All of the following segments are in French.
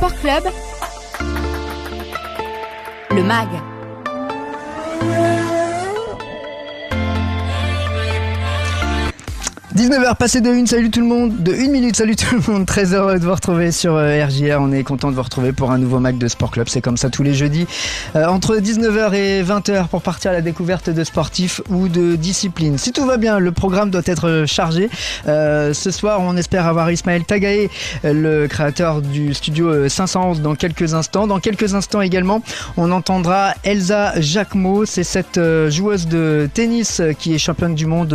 Sport Club, le MAG. 19h passé de 1, salut tout le monde, de 1 minute, salut tout le monde, très heureux de vous retrouver sur euh, RJR, on est content de vous retrouver pour un nouveau Mac de Sport Club, c'est comme ça tous les jeudis, euh, entre 19h et 20h pour partir à la découverte de sportifs ou de disciplines. Si tout va bien, le programme doit être chargé. Euh, ce soir, on espère avoir Ismaël Tagae, le créateur du studio 511 dans quelques instants. Dans quelques instants également, on entendra Elsa Jacquemot, c'est cette joueuse de tennis qui est championne du monde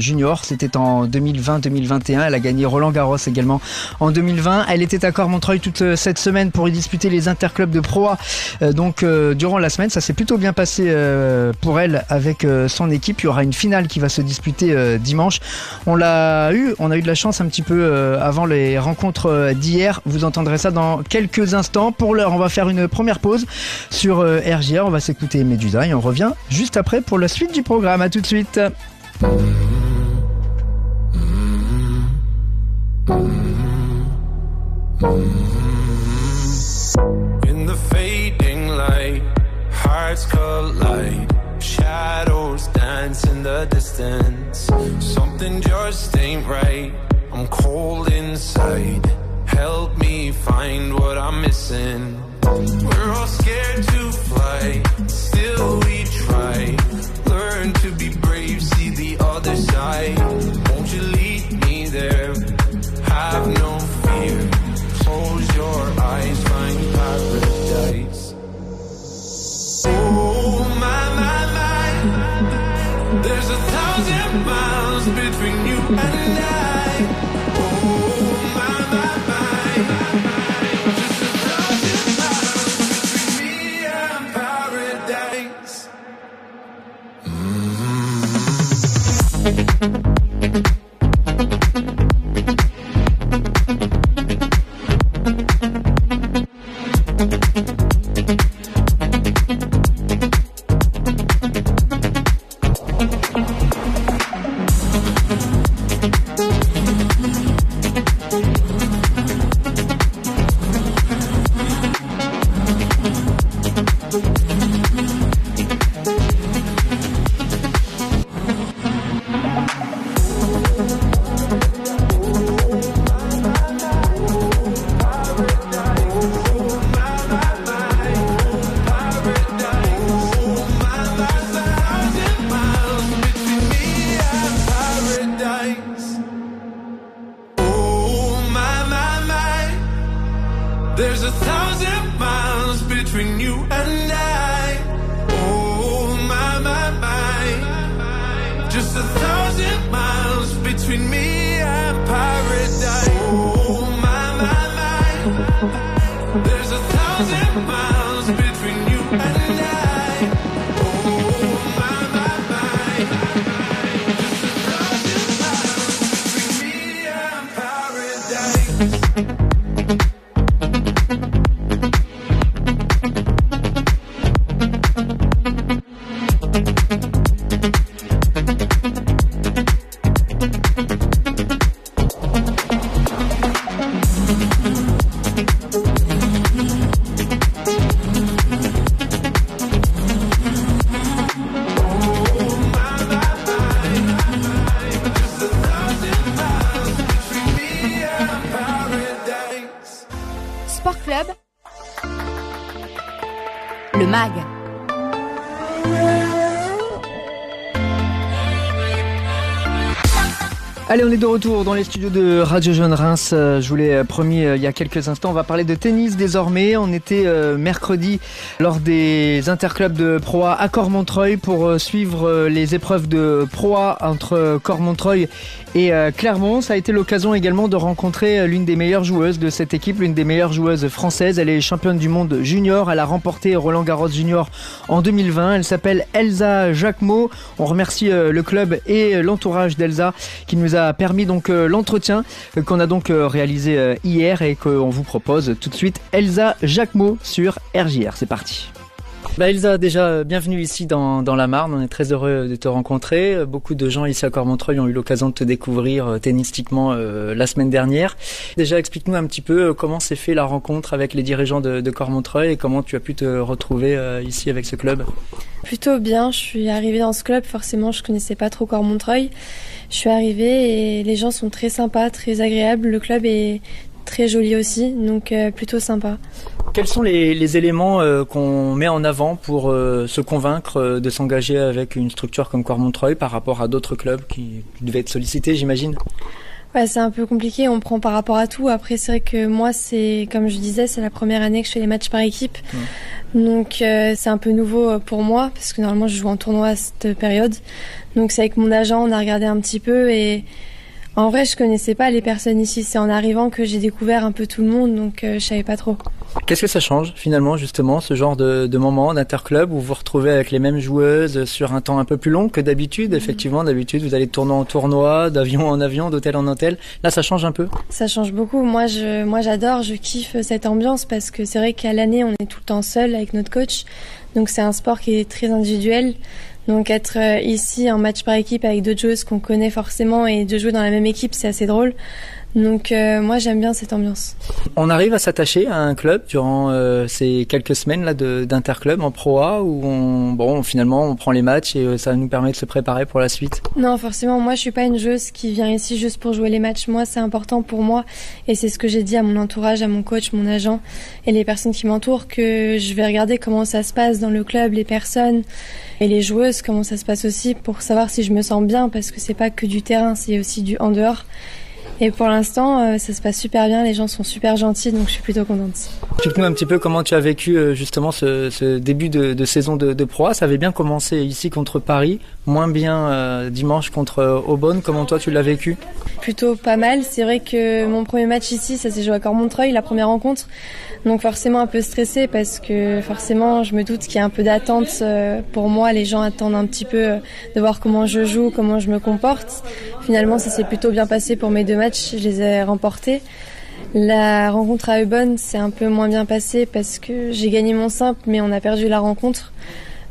junior, c'était en 2020-2021. Elle a gagné Roland Garros également en 2020. Elle était à Cormontreuil toute euh, cette semaine pour y disputer les interclubs de Pro euh, donc euh, durant la semaine, ça s'est plutôt bien passé pour elle avec son équipe. Il y aura une finale qui va se disputer dimanche. On l'a eu, on a eu de la chance un petit peu avant les rencontres d'hier. Vous entendrez ça dans quelques instants. Pour l'heure, on va faire une première pause sur RGR. On va s'écouter Medusa et on revient juste après pour la suite du programme. À tout de suite. In the fading light, hearts collide. Shadows dance in the distance. Something just ain't right. I'm cold inside. Help me find what I'm missing. We're all scared to fly, still we try. Learn to be brave, see the other side. Won't you lead between you and I. de retour dans les studios de Radio Jeune Reims. Euh, Je vous l'ai euh, promis euh, il y a quelques instants, on va parler de tennis désormais. On était mercredi lors des interclubs de Pro A à Cormontreuil pour suivre les épreuves de Pro A entre Cormontreuil et Clermont. Ça a été l'occasion également de rencontrer l'une des meilleures joueuses de cette équipe, l'une des meilleures joueuses françaises. Elle est championne du monde junior. Elle a remporté Roland Garros junior en 2020. Elle s'appelle Elsa Jacquemot. On remercie le club et l'entourage d'Elsa qui nous a permis donc euh, l'entretien qu'on a donc euh, réalisé euh, hier et qu'on vous propose tout de suite. Elsa Jacquemot sur RJR. C'est parti. Bah Elsa, déjà euh, bienvenue ici dans, la Marne. On est très heureux de te rencontrer. Euh, beaucoup de gens ici à Cormontreuil ont eu l'occasion de te découvrir euh, tennistiquement la semaine dernière. Déjà, explique-nous un petit peu comment s'est fait la rencontre avec les dirigeants de, de Cormontreuil et comment tu as pu te retrouver ici avec ce club? Plutôt bien. Je suis arrivée dans ce club. Forcément, je connaissais pas trop Cormontreuil. Je suis arrivée et les gens sont très sympas, très agréables. Le club est très joli aussi, donc euh, plutôt sympa. Quels sont les, les éléments euh, qu'on met en avant pour euh, se convaincre de s'engager avec une structure comme Cormontreuil par rapport à d'autres clubs qui devaient être sollicités, j'imagine? Ouais, c'est un peu compliqué, on prend par rapport à tout. Après, c'est vrai que moi, c'est comme je disais, c'est la première année que je fais les matchs par équipe. Mmh. Donc, euh, c'est un peu nouveau pour moi, parce que normalement, je joue en tournoi à cette période. Donc, c'est avec mon agent, on a regardé un petit peu et en vrai, je connaissais pas les personnes ici. C'est en arrivant que j'ai découvert un peu tout le monde, donc euh, je savais pas trop. Qu'est-ce que ça change finalement, justement, ce genre de, de moment d'interclub où vous vous retrouvez avec les mêmes joueuses sur un temps un peu plus long que d'habitude? Mmh. Effectivement, d'habitude, vous allez de tournoi en tournoi, d'avion en avion, d'hôtel en hôtel. Là, ça change un peu? Ça change beaucoup. Moi, je, moi, j'adore, je kiffe cette ambiance parce que c'est vrai qu'à l'année, on est tout le temps seul avec notre coach. Donc, c'est un sport qui est très individuel. Donc être euh, ici en match par équipe avec d'autres joueuses qu'on connaît forcément et de jouer dans la même équipe, c'est assez drôle. Donc euh, moi j'aime bien cette ambiance. On arrive à s'attacher à un club durant euh, ces quelques semaines là d'interclub en Pro A où on bon finalement on prend les matchs et euh, ça nous permet de se préparer pour la suite? Non forcément moi je suis pas une joueuse qui vient ici juste pour jouer les matchs. Moi c'est important pour moi et c'est ce que j'ai dit à mon entourage, à mon coach, mon agent et les personnes qui m'entourent que je vais regarder comment ça se passe dans le club, les personnes et les joueuses comment ça se passe aussi pour savoir si je me sens bien parce que c'est pas que du terrain, c'est aussi du en dehors. Et pour l'instant, euh, ça se passe super bien, les gens sont super gentils, donc je suis plutôt contente. Explique-nous un petit peu comment tu as vécu euh, justement ce, début de, saison de, de Ça avait bien commencé ici contre Paris, moins bien euh, dimanche contre euh, Aubonne. Comment toi tu l'as vécu? Plutôt pas mal. C'est vrai que mon premier match ici, ça s'est joué à Cormontreuil, la première rencontre. Donc forcément un peu stressé parce que forcément je me doute qu'il y a un peu d'attente pour moi. Les gens attendent un petit peu de voir comment je joue, comment je me comporte. Finalement ça s'est plutôt bien passé pour mes deux matchs. Je les ai remportés. La rencontre à Eubonne s'est un peu moins bien passée parce que j'ai gagné mon simple mais on a perdu la rencontre.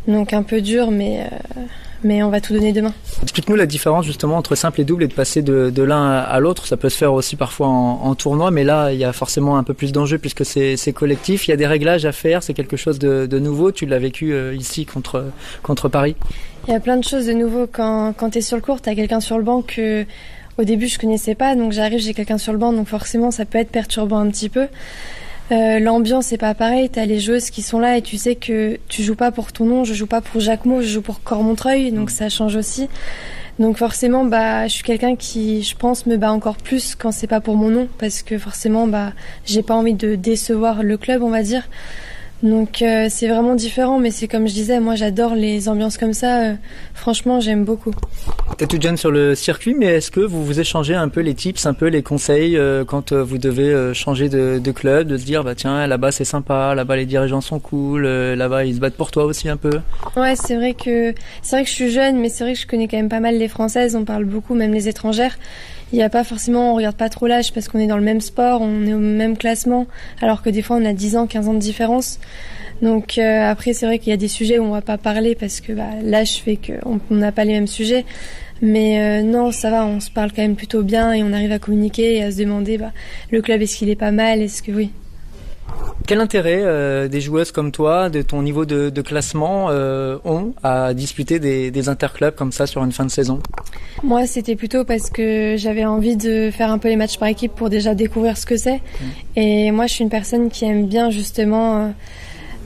Donc un peu dur mais... Euh mais on va tout donner demain. Explique-nous la différence justement entre simple et double et de passer de, de l'un à l'autre. Ça peut se faire aussi parfois en, en, tournoi, mais là il y a forcément un peu plus d'enjeux puisque c'est collectif. Il y a des réglages à faire, c'est quelque chose de, de nouveau. Tu l'as vécu euh, ici contre, contre Paris Il y a plein de choses de nouveau. Quand, quand tu es sur le court, tu as quelqu'un sur le banc que au début je connaissais pas, donc j'arrive, j'ai quelqu'un sur le banc, donc forcément ça peut être perturbant un petit peu. Euh, L'ambiance c'est pas pareil, t'as les joueuses qui sont là et tu sais que tu joues pas pour ton nom, je joue pas pour Jacquemot, je joue pour Cormontreuil, donc ça change aussi. Donc forcément, bah, je suis quelqu'un qui, je pense, me bat encore plus quand c'est pas pour mon nom, parce que forcément, bah, j'ai pas envie de décevoir le club, on va dire. Donc euh, c'est vraiment différent, mais c'est comme je disais, moi j'adore les ambiances comme ça. Euh, franchement, j'aime beaucoup. T'es toute jeune sur le circuit, mais est-ce que vous vous échangez un peu les tips, un peu les conseils euh, quand vous devez changer de, de, club, de se dire bah tiens là-bas c'est sympa, là-bas les dirigeants sont cool, là-bas ils se battent pour toi aussi un peu? Ouais, c'est vrai que c'est vrai que je suis jeune, mais c'est vrai que je connais quand même pas mal les françaises. On parle beaucoup, même les étrangères il n'y a pas forcément, on regarde pas trop l'âge parce qu'on est dans le même sport, on est au même classement, alors que des fois on a 10 ans, 15 ans de différence. Donc euh, après, c'est vrai qu'il y a des sujets où on va pas parler parce que bah, l'âge fait qu'on n'a pas les mêmes sujets. Mais euh, non, ça va, on se parle quand même plutôt bien et on arrive à communiquer et à se demander, bah, le club, est-ce qu'il est pas mal? Est-ce que oui? Quel intérêt euh, des joueuses comme toi, de ton niveau de, de classement, euh, ont à disputer des, des, interclubs comme ça sur une fin de saison? Moi, c'était plutôt parce que j'avais envie de faire un peu les matchs par équipe pour déjà découvrir ce que c'est. Mmh. Et moi, je suis une personne qui aime bien justement euh,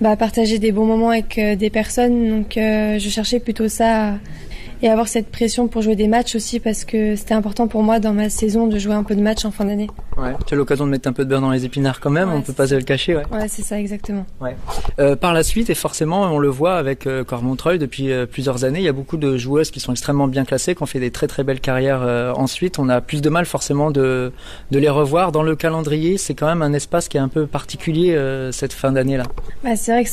bah, partager des bons moments avec des personnes. Donc, je cherchais plutôt ça et avoir cette pression pour jouer des matchs aussi parce que c'était important pour moi dans ma saison de jouer un peu de matchs en fin d'année. Ouais, tu as l'occasion de mettre un peu de beurre dans les épinards quand même, ouais, on peut pas se le cacher. Ouais, ouais c'est ça exactement. Ouais. Euh, par la suite, et forcément on le voit avec euh, Cormontreuil depuis euh, plusieurs années, il y a beaucoup de joueuses qui sont extrêmement bien classées, qui ont fait des très très belles carrières euh, ensuite. On a plus de mal forcément de, de les revoir dans le calendrier. C'est quand même un espace qui est un peu particulier euh, cette fin d'année là. Bah, c'est vrai que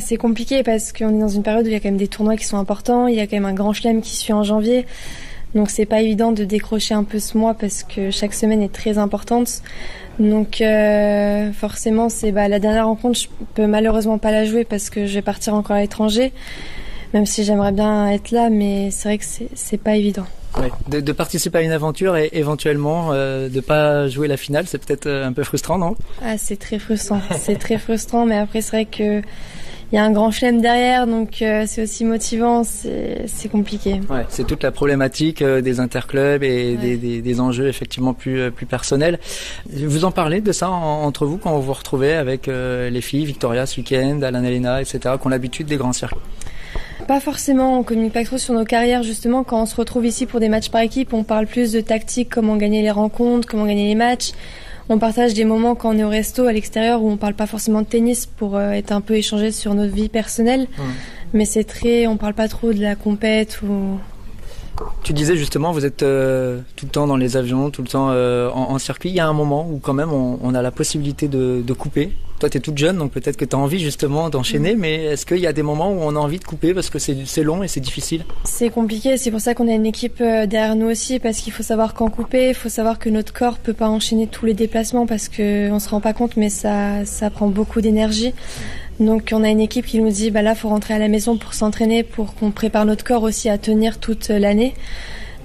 c'est compliqué parce qu'on est dans une période où il y a quand même des tournois qui sont importants, il y a quand même un grand chelem qui suit en janvier. Donc c'est pas évident de décrocher un peu ce mois parce que chaque semaine est très importante. Donc euh, forcément, c'est bah, la dernière rencontre, je peux malheureusement pas la jouer parce que je vais partir encore à l'étranger. Même si j'aimerais bien être là, mais c'est vrai que c'est pas évident. Ouais. De, de, participer à une aventure et éventuellement euh, de pas jouer la finale, c'est peut-être euh, un peu frustrant, non? Ah, c'est très frustrant. c'est très frustrant, mais après c'est vrai que il y a un grand chelem derrière, donc euh, c'est aussi motivant, c'est compliqué. Ouais, c'est toute la problématique euh, des interclubs et ouais. des, des, des, enjeux effectivement plus euh, plus personnels. Vous en parlez de ça en, entre vous quand vous vous retrouvez avec les filles, Victoria ce week-end, Alan Elena, etc., qui ont l'habitude des grands circuits pas forcément, on communique pas trop sur nos carrières justement. Quand on se retrouve ici pour des matchs par équipe, on parle plus de tactique, comment gagner les rencontres, comment gagner les matchs. On partage des moments quand on est au resto à l'extérieur où on parle pas forcément de tennis pour euh, être un peu échangé sur notre vie personnelle. Mmh. Mais c'est très, on parle pas trop de la compète ou. Tu disais justement, vous êtes euh, tout le temps dans les avions, tout le temps euh, en, en, circuit. Il y a un moment où quand même on, on a la possibilité de, de couper. Toi, tu es toute jeune, donc peut-être que tu as envie justement d'enchaîner, mmh. mais est-ce qu'il y a des moments où on a envie de couper parce que c'est long et c'est difficile? C'est compliqué, c'est pour ça qu'on a une équipe euh, derrière nous aussi, parce qu'il faut savoir quand couper, il faut savoir que notre corps peut pas enchaîner tous les déplacements parce qu'on se rend pas compte, mais ça, ça prend beaucoup d'énergie. Donc on a une équipe qui nous dit bah là faut rentrer à la maison pour s'entraîner pour qu'on prépare notre corps aussi à tenir toute l'année.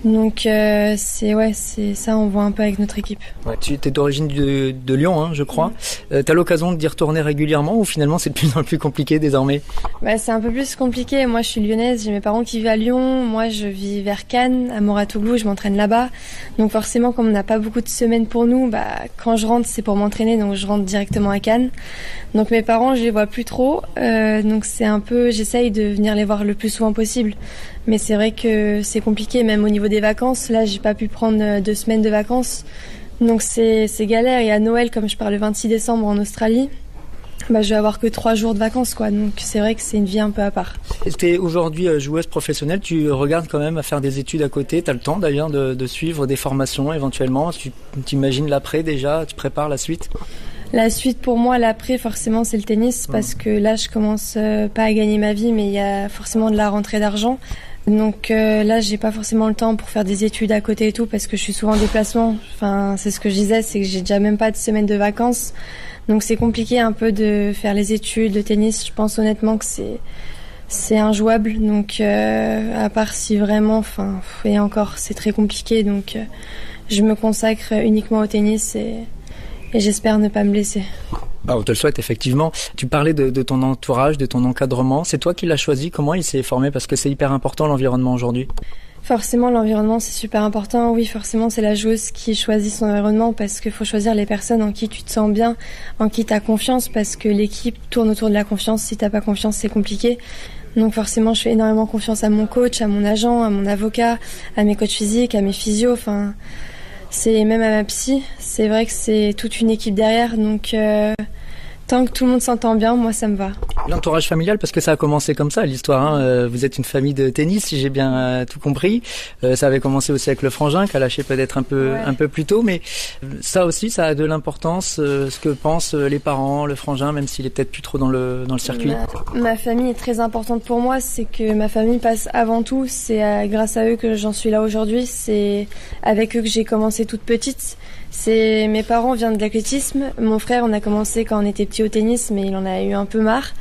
Donc euh, c'est ouais, c'est ça on voit un peu avec notre équipe. Ouais, tu es d'origine de, de, Lyon, hein, je crois. Mmh. Euh, tu as l'occasion d'y retourner régulièrement ou finalement c'est de plus en plus compliqué désormais? Bah, C'est un peu plus compliqué. Moi je suis lyonnaise, j'ai mes parents qui vivent à Lyon. Moi je vis vers Cannes, à Moratoglou, je m'entraîne là-bas. Donc forcément comme on n'a pas beaucoup de semaines pour nous, bah, quand je rentre c'est pour m'entraîner donc je rentre directement à Cannes. Donc mes parents je les vois plus trop. Euh, donc c'est un peu, j'essaye de venir les voir le plus souvent possible. Mais c'est vrai que c'est compliqué, même au niveau des vacances. Là, j'ai pas pu prendre deux semaines de vacances. Donc c'est galère. Et à Noël, comme je pars le 26 décembre en Australie, bah, je vais avoir que trois jours de vacances, quoi. Donc c'est vrai que c'est une vie un peu à part. Tu es aujourd'hui joueuse professionnelle, tu regardes quand même à faire des études à côté. Tu as le temps d'ailleurs de, de, suivre des formations éventuellement. Tu t'imagines l'après déjà, tu prépares la suite? La suite pour moi, l'après, forcément, c'est le tennis parce que là, je commence pas à gagner ma vie, mais il y a forcément de la rentrée d'argent. Donc euh, là, j'ai pas forcément le temps pour faire des études à côté et tout parce que je suis souvent en déplacement. Enfin, c'est ce que je disais, c'est que j'ai déjà même pas de semaine de vacances. Donc c'est compliqué un peu de faire les études, de tennis. Je pense honnêtement que c'est c'est injouable. Donc euh, à part si vraiment, enfin, et encore, c'est très compliqué. Donc euh, je me consacre uniquement au tennis et, et j'espère ne pas me blesser. Bah, on te le souhaite effectivement. Tu parlais de, ton entourage, de ton encadrement. C'est toi qui l'as choisi. Comment il s'est formé? Parce que c'est hyper important l'environnement aujourd'hui. Forcément, l'environnement c'est super important. Oui, forcément, c'est la joueuse qui choisit son environnement parce qu'il faut choisir les personnes en qui tu te sens bien, en qui tu as confiance parce que l'équipe tourne autour de la confiance. Si t'as pas confiance, c'est compliqué. Donc forcément, je fais énormément confiance à mon coach, à mon agent, à mon avocat, à mes coachs physiques, à mes physios. Enfin, c'est même à ma psy. C'est vrai que c'est toute une équipe derrière, donc euh, tant que tout le monde s'entend bien, moi ça me va. L'entourage familial, parce que ça a commencé comme ça l'histoire. Hein. Euh, vous êtes une famille de tennis, si j'ai bien euh, tout compris. Euh, ça avait commencé aussi avec le frangin, qui a lâché peut-être un peu ouais. un peu plus tôt, mais ça aussi, ça a de l'importance. ce que pensent les parents, le frangin, même s'il est peut-être plus trop dans le dans le circuit. Ma, ma, famille est très importante pour moi. C'est que ma famille passe avant tout. C'est grâce à eux que j'en suis là aujourd'hui. C'est avec eux que j'ai commencé toute petite. C'est mes parents viennent de l'athlétisme. Mon frère, on a commencé quand on était petit au tennis, mais il en a eu un peu marre.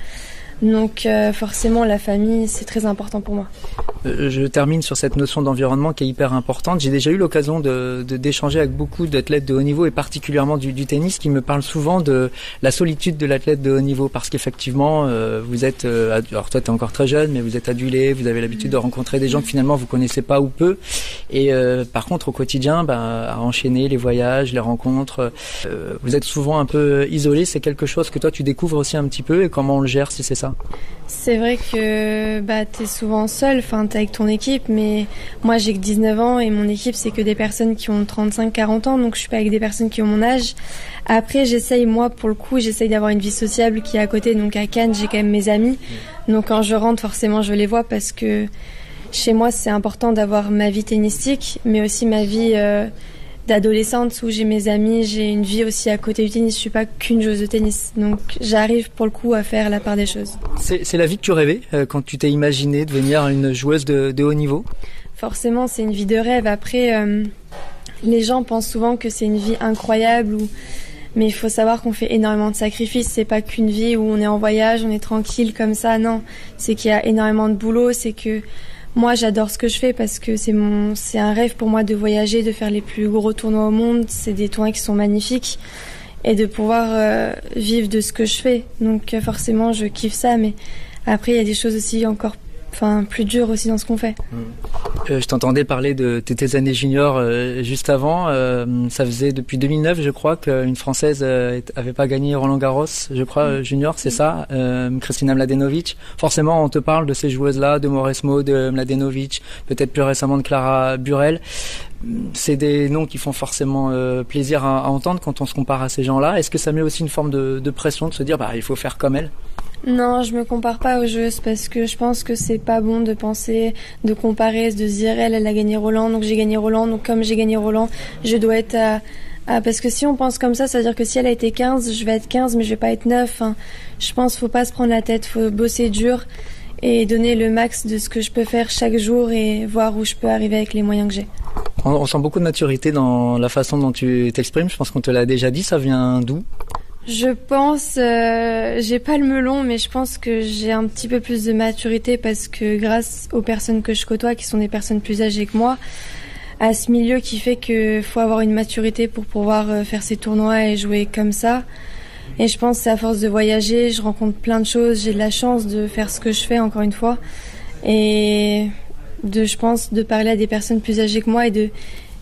Donc euh, forcément, la famille, c'est très important pour moi. Euh, je termine sur cette notion d'environnement qui est hyper importante. J'ai déjà eu l'occasion de, d'échanger avec beaucoup d'athlètes de haut niveau et particulièrement du, du, tennis qui me parlent souvent de la solitude de l'athlète de haut niveau parce qu'effectivement, euh, vous êtes, alors toi tu es encore très jeune, mais vous êtes adulé, vous avez l'habitude de rencontrer des gens que finalement vous connaissez pas ou peu. Et par contre, au quotidien, ben, à enchaîner les voyages, les rencontres, vous êtes souvent un peu isolé. C'est quelque chose que toi tu découvres aussi un petit peu et comment on le gère si c'est ça? C'est vrai que bah, tu es souvent seul, enfin, tu avec ton équipe, mais moi j'ai que 19 ans et mon équipe c'est que des personnes qui ont 35-40 ans, donc je suis pas avec des personnes qui ont mon âge. Après, j'essaye, moi pour le coup, j'essaye d'avoir une vie sociable qui est à côté, donc à Cannes j'ai quand même mes amis. Donc quand je rentre, forcément je les vois parce que chez moi c'est important d'avoir ma vie tennistique, mais aussi ma vie. Euh, d'adolescente où j'ai mes amis, j'ai une vie aussi à côté du tennis. Je suis pas qu'une joueuse de tennis, donc j'arrive pour le coup à faire la part des choses. C'est la vie que tu rêvais euh, quand tu t'es imaginé devenir une joueuse de, de haut niveau? Forcément, c'est une vie de rêve. Après, euh, les gens pensent souvent que c'est une vie incroyable, ou... mais il faut savoir qu'on fait énormément de sacrifices. C'est pas qu'une vie où on est en voyage, on est tranquille comme ça. Non, c'est qu'il y a énormément de boulot. C'est que moi, j'adore ce que je fais parce que c'est mon, c'est un rêve pour moi de voyager, de faire les plus gros tournois au monde. C'est des tournois qui sont magnifiques et de pouvoir euh, vivre de ce que je fais. Donc euh, forcément, je kiffe ça, mais après, il y a des choses aussi encore enfin plus dur aussi dans ce qu'on fait. Euh, je t'entendais parler de tes années juniors euh, juste avant. Euh, ça faisait depuis 2009, je crois, qu'une française euh, avait pas gagné Roland Garros, je crois, mm. junior, c'est ça, Christina Mladenovic. Forcément, on te parle de ces joueuses-là, de Mauresmo, de Mladenovic, peut-être plus récemment de Clara Burel. C'est des noms qui font forcément plaisir à, à, entendre quand on se compare à ces gens-là. Est-ce que ça met aussi une forme de, de pression de se dire, bah, il faut faire comme elle? Non, je me compare pas aux joueuses parce que je pense que c'est pas bon de penser, de comparer, de dire elle, elle a gagné Roland, donc j'ai gagné Roland, donc comme j'ai gagné Roland, je dois être à, parce que si on pense comme ça, ça veut dire que si elle a été 15, je vais être 15, mais je vais pas être 9. Hein. Je pense faut pas se prendre la tête, faut bosser dur et donner le max de ce que je peux faire chaque jour et voir où je peux arriver avec les moyens que j'ai. On sent beaucoup de maturité dans la façon dont tu t'exprimes. Je pense qu'on te l'a déjà dit. Ça vient d'où? Je pense, euh, j'ai pas le melon, mais je pense que j'ai un petit peu plus de maturité parce que grâce aux personnes que je côtoie, qui sont des personnes plus âgées que moi, à ce milieu qui fait que faut avoir une maturité pour pouvoir euh, faire ces tournois et jouer comme ça. Et je pense c'est à force de voyager, je rencontre plein de choses, j'ai de la chance de faire ce que je fais encore une fois. Et de, je pense, de parler à des personnes plus âgées que moi et de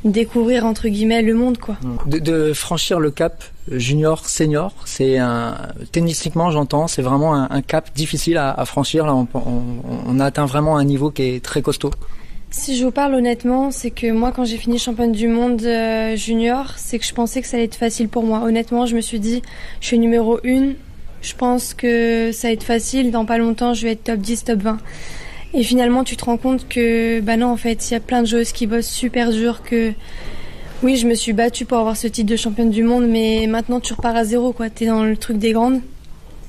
découvrir entre guillemets le monde quoi. De, de franchir le cap junior senior, c'est un tennistiquement j'entends, c'est vraiment un, un, cap difficile à, à franchir. Là, on, on, on, a atteint vraiment un niveau qui est très costaud. Si je vous parle honnêtement, c'est que moi quand j'ai fini championne du monde euh, junior, c'est que je pensais que ça allait être facile pour moi. Honnêtement, je me suis dit, je suis numéro une, je pense que ça va être facile. Dans pas longtemps, je vais être top 10, top 20. Et finalement, tu te rends compte que, bah non, en fait, il y a plein de joueuses qui bossent super dur, que oui, je me suis battue pour avoir ce titre de championne du monde, mais maintenant tu repars à zéro, quoi. T'es dans le truc des grandes.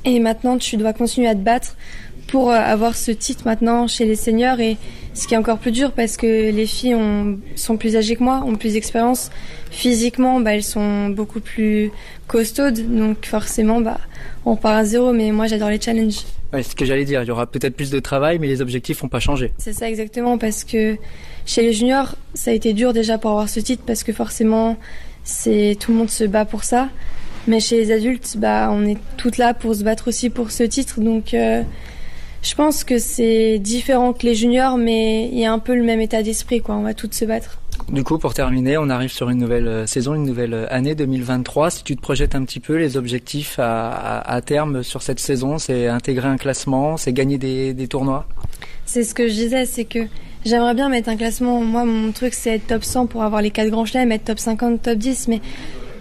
Et maintenant, tu dois continuer à te battre pour euh, avoir ce titre maintenant chez les seniors. Et ce qui est encore plus dur parce que les filles ont, sont plus âgées que moi, ont plus d'expérience. Physiquement, bah, elles sont beaucoup plus costaudes. Donc forcément, bah, on repart à zéro. Mais moi, j'adore les challenges. Ouais, c'est ce que j'allais dire. Il y aura peut-être plus de travail, mais les objectifs n'ont pas changé. C'est ça exactement, parce que chez les juniors, ça a été dur déjà pour avoir ce titre, parce que forcément, c'est tout le monde se bat pour ça. Mais chez les adultes, bah, on est toutes là pour se battre aussi pour ce titre. Donc, euh, je pense que c'est différent que les juniors, mais il y a un peu le même état d'esprit, quoi. On va toutes se battre. Du coup, pour terminer, on arrive sur une nouvelle euh, saison, une nouvelle euh, année 2023. Si tu te projettes un petit peu, les objectifs à, à, à terme sur cette saison, c'est intégrer un classement, c'est gagner des, des tournois? C'est ce que je disais, c'est que j'aimerais bien mettre un classement. Moi, mon truc, c'est être top 100 pour avoir les quatre grands chelems, être top 50, top 10. Mais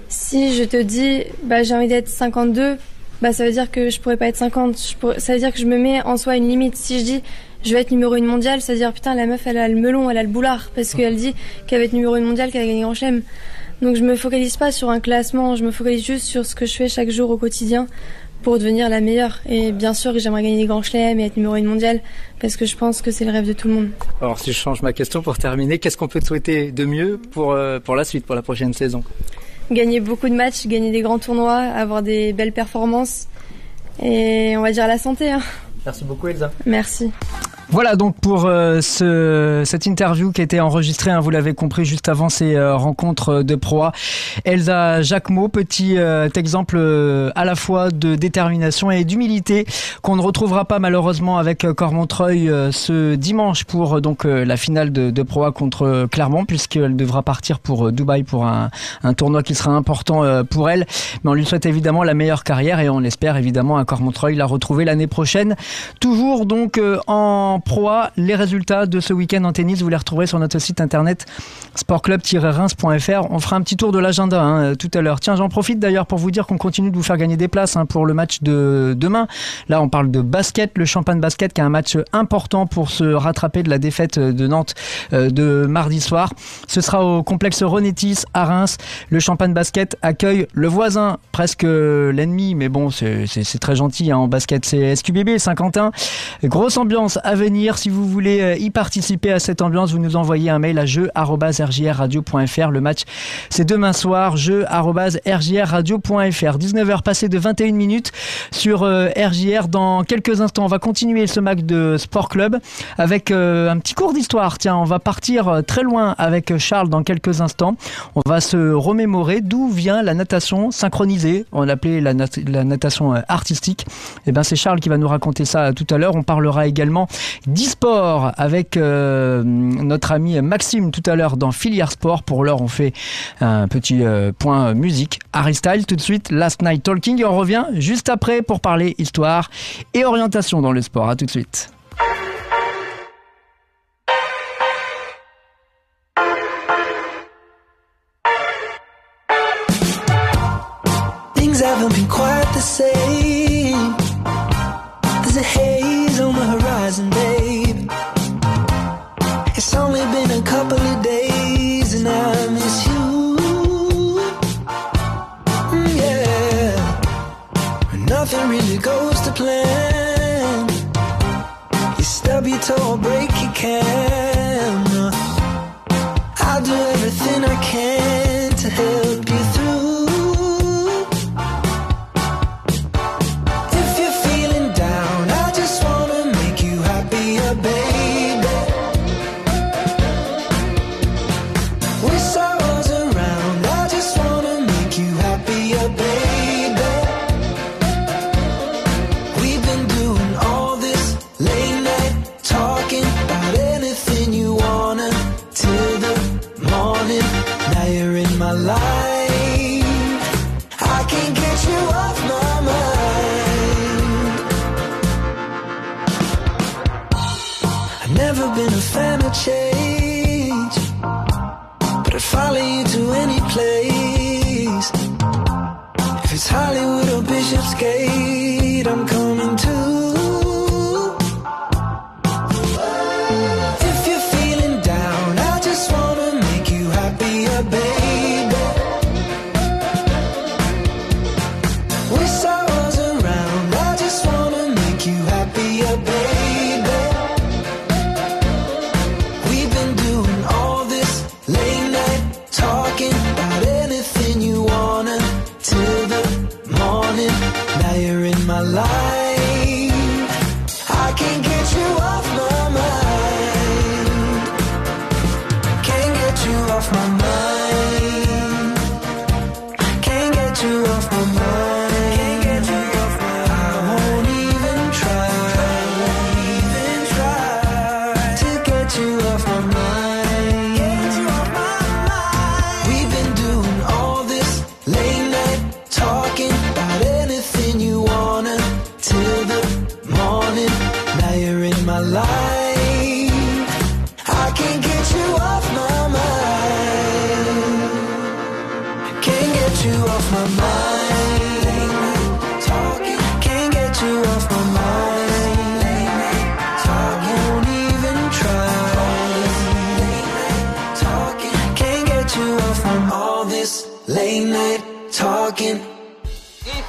si je te dis, bah, j'ai envie d'être 52, bah, ça veut dire que je pourrais pas être 50. Pourrais... ça veut dire que je me mets en soi une limite. Si je dis, je vais être numéro une mondiale, c'est-à-dire putain la meuf elle a le melon, elle a le boulard parce qu'elle dit qu'elle va être numéro une mondiale, qu'elle a gagné grand chelem. Donc je me focalise pas sur un classement, je me focalise juste sur ce que je fais chaque jour au quotidien pour devenir la meilleure. Et bien sûr que j'aimerais gagner des grands chelems et être numéro une mondiale parce que je pense que c'est le rêve de tout le monde. Alors si je change ma question pour terminer, qu'est-ce qu'on peut te souhaiter de mieux pour, euh, pour la suite, pour la prochaine saison? Gagner beaucoup de matchs, gagner des grands tournois, avoir des belles performances et on va dire la santé. Hein. Merci beaucoup Elsa. Merci. Voilà donc pour euh, ce, cette interview qui a été enregistrée, hein, vous l'avez compris, juste avant ces euh, rencontres de proie. Elsa Jacquemot, petit euh, exemple euh, à la fois de détermination et d'humilité qu'on ne retrouvera pas malheureusement avec euh, Cormontreuil ce dimanche pour donc la finale de, de proie contre Clermont puisqu'elle devra partir pour Dubaï pour un, un, tournoi qui sera important pour elle. Mais on lui souhaite évidemment la meilleure carrière et on espère évidemment à Cormontreuil la retrouver l'année prochaine. Toujours donc en proie. Les résultats de ce week-end en tennis, vous les retrouverez sur notre site internet sportclub-reims.fr. On fera un petit tour de l'agenda hein, tout à l'heure. Tiens, j'en profite d'ailleurs pour vous dire qu'on continue de vous faire gagner des places hein, pour le match de demain. Là, on parle de basket, le Champagne Basket qui a un match important pour se rattraper de la défaite de Nantes euh, de mardi soir. Ce sera au complexe Ronetis à Reims. Le Champagne Basket accueille le voisin, presque l'ennemi, mais bon, c'est très gentil hein, en basket. C'est SQBB Saint-Quentin. Grosse ambiance avec Si vous voulez euh, y participer à cette ambiance, vous nous envoyez un mail à jeu.rjrradio.fr. Le match, c'est demain soir, jeu.rjrradio.fr. 19h passées de 21 minutes sur euh, RJR. Dans quelques instants, on va continuer ce match de Sport Club avec euh, un petit cours d'histoire. Tiens, on va partir très loin avec Charles dans quelques instants. On va se remémorer d'où vient la natation synchronisée. On l'appelait la, la natation artistique. Et eh ben, c'est Charles qui va nous raconter ça tout à l'heure. On parlera également d'e-sport avec euh, notre ami Maxime tout à l'heure dans Filière Sport. Pour l'heure, on fait un petit euh, point musique. Harry Style tout de suite, Last Night Talking. Et on revient juste après pour parler histoire et orientation dans le sport. À tout de suite. care.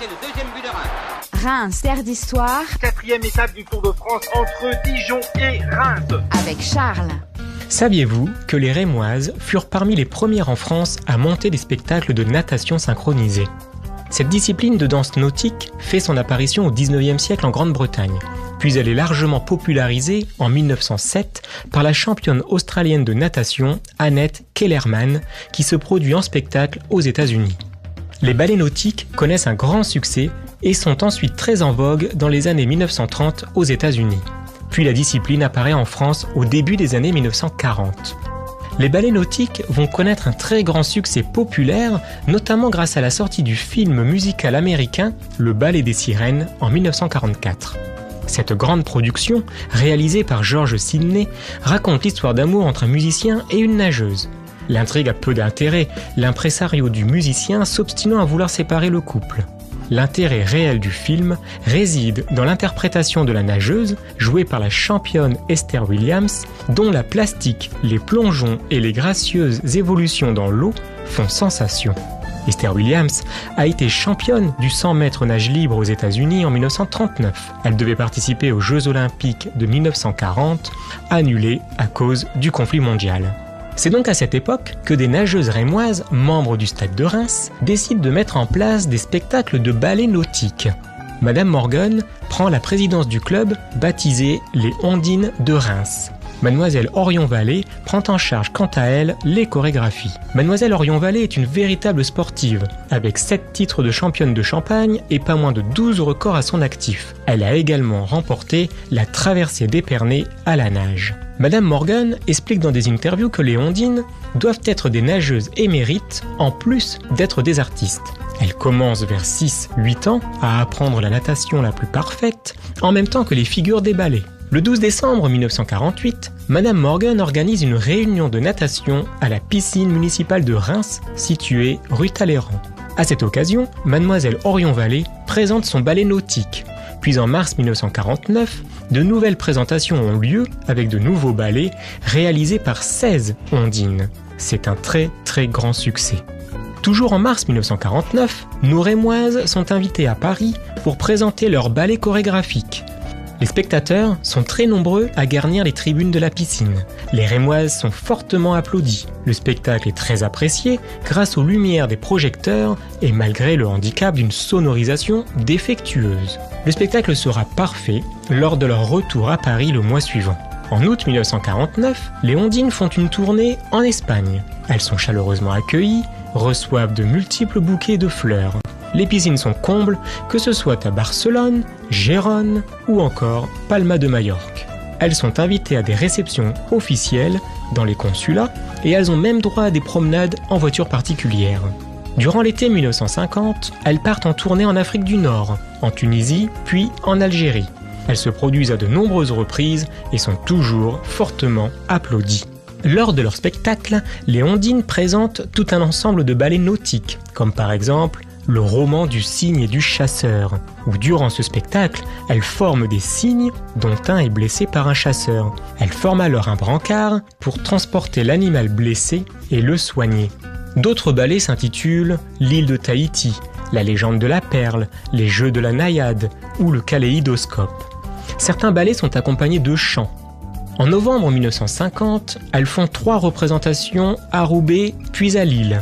Le deuxième but de Reims. Reims, terre d'histoire, Quatrième étape du Tour de France entre Dijon et Reims. avec Charles. Saviez-vous que les Rémoises furent parmi les premières en France à monter des spectacles de natation synchronisée Cette discipline de danse nautique fait son apparition au 19e siècle en Grande-Bretagne, puis elle est largement popularisée en 1907 par la championne australienne de natation Annette Kellerman qui se produit en spectacle aux États-Unis. Les ballets nautiques connaissent un grand succès et sont ensuite très en vogue dans les années 1930 aux États-Unis. Puis la discipline apparaît en France au début des années 1940. Les ballets nautiques vont connaître un très grand succès populaire, notamment grâce à la sortie du film musical américain Le Ballet des Sirènes en 1944. Cette grande production, réalisée par George Sidney, raconte l'histoire d'amour entre un musicien et une nageuse. L'intrigue a peu d'intérêt, l'impresario du musicien s'obstinant à vouloir séparer le couple. L'intérêt réel du film réside dans l'interprétation de la nageuse, jouée par la championne Esther Williams, dont la plastique, les plongeons et les gracieuses évolutions dans l'eau font sensation. Esther Williams a été championne du 100 mètres nage libre aux États-Unis en 1939. Elle devait participer aux Jeux olympiques de 1940, annulés à cause du conflit mondial. C'est donc à cette époque que des nageuses rémoises, membres du Stade de Reims, décident de mettre en place des spectacles de ballet nautique. Madame Morgan prend la présidence du club baptisé les Ondines de Reims. Mademoiselle Orion-Vallée prend en charge quant à elle les chorégraphies. Mademoiselle Orion-Vallée est une véritable sportive, avec 7 titres de championne de Champagne et pas moins de 12 records à son actif. Elle a également remporté la traversée d'Épernay à la nage. Madame Morgan explique dans des interviews que les ondines doivent être des nageuses émérites en plus d'être des artistes. Elles commencent vers 6-8 ans à apprendre la natation la plus parfaite, en même temps que les figures des ballets. Le 12 décembre 1948, Madame Morgan organise une réunion de natation à la piscine municipale de Reims, située rue Talleyrand. À cette occasion, Mademoiselle Orion Vallée présente son ballet nautique. Puis en mars 1949, de nouvelles présentations ont lieu avec de nouveaux ballets réalisés par 16 ondines. C'est un très très grand succès. Toujours en mars 1949, nos Rémoises sont invitées à Paris pour présenter leur ballet chorégraphique. Les spectateurs sont très nombreux à garnir les tribunes de la piscine. Les Rémoises sont fortement applaudis. Le spectacle est très apprécié grâce aux lumières des projecteurs et malgré le handicap d'une sonorisation défectueuse. Le spectacle sera parfait lors de leur retour à Paris le mois suivant. En août 1949, les Ondines font une tournée en Espagne. Elles sont chaleureusement accueillies, reçoivent de multiples bouquets de fleurs. Les piscines sont combles, que ce soit à Barcelone, Gérone ou encore Palma de Majorque. Elles sont invitées à des réceptions officielles dans les consulats et elles ont même droit à des promenades en voiture particulière. Durant l'été 1950, elles partent en tournée en Afrique du Nord, en Tunisie, puis en Algérie. Elles se produisent à de nombreuses reprises et sont toujours fortement applaudies. Lors de leur spectacle, les Ondines présentent tout un ensemble de ballets nautiques, comme par exemple le roman du cygne et du chasseur, où durant ce spectacle, elles forment des cygnes dont un est blessé par un chasseur. Elles forment alors un brancard pour transporter l'animal blessé et le soigner. D'autres ballets s'intitulent L'île de Tahiti, La légende de la perle, Les jeux de la naïade ou le kaléidoscope. Certains ballets sont accompagnés de chants. En novembre 1950, elles font trois représentations à Roubaix puis à Lille.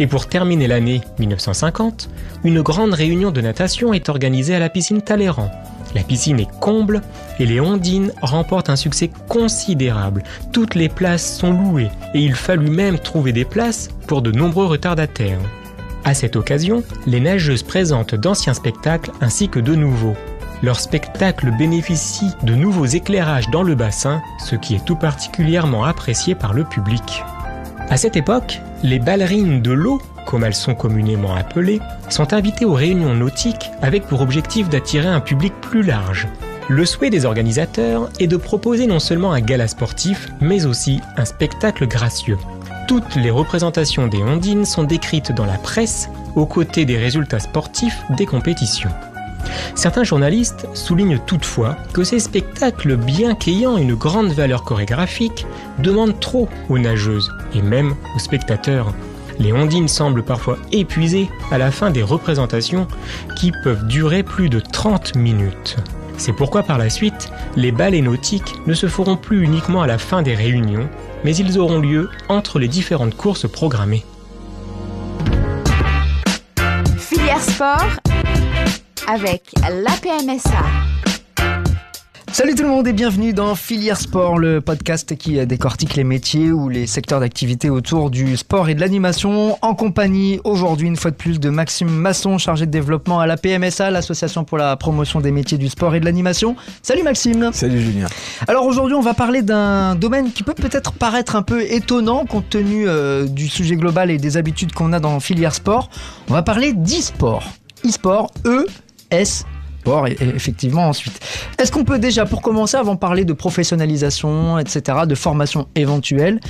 Et pour terminer l'année 1950, une grande réunion de natation est organisée à la piscine Talleyrand. La piscine est comble et les ondines remportent un succès considérable. Toutes les places sont louées et il fallut même trouver des places pour de nombreux retardataires. À cette occasion, les nageuses présentent d'anciens spectacles ainsi que de nouveaux. Leur spectacle bénéficie de nouveaux éclairages dans le bassin, ce qui est tout particulièrement apprécié par le public. À cette époque, les ballerines de l'eau, comme elles sont communément appelées, sont invitées aux réunions nautiques avec pour objectif d'attirer un public plus large. Le souhait des organisateurs est de proposer non seulement un gala sportif, mais aussi un spectacle gracieux. Toutes les représentations des ondines sont décrites dans la presse aux côtés des résultats sportifs des compétitions. Certains journalistes soulignent toutefois que ces spectacles, bien qu'ayant une grande valeur chorégraphique, demandent trop aux nageuses et même aux spectateurs. Les ondines semblent parfois épuisées à la fin des représentations qui peuvent durer plus de 30 minutes. C'est pourquoi par la suite, les ballets nautiques ne se feront plus uniquement à la fin des réunions, mais ils auront lieu entre les différentes courses programmées. Filière sport avec la PMSA. Salut tout le monde et bienvenue dans Filière Sport, le podcast qui décortique les métiers ou les secteurs d'activité autour du sport et de l'animation en compagnie aujourd'hui une fois de plus de Maxime Masson, chargé de développement à la PMSA, l'association pour la promotion des métiers du sport et de l'animation. Salut Maxime Salut Julien Alors aujourd'hui on va parler d'un domaine qui peut peut-être paraître un peu étonnant compte tenu euh, du sujet global et des habitudes qu'on a dans Filière Sport. On va parler d'e-sport. E-sport, E-S et, et effectivement ensuite. Est-ce qu'on peut déjà, pour commencer, avant de parler de professionnalisation, etc., de formation éventuelle,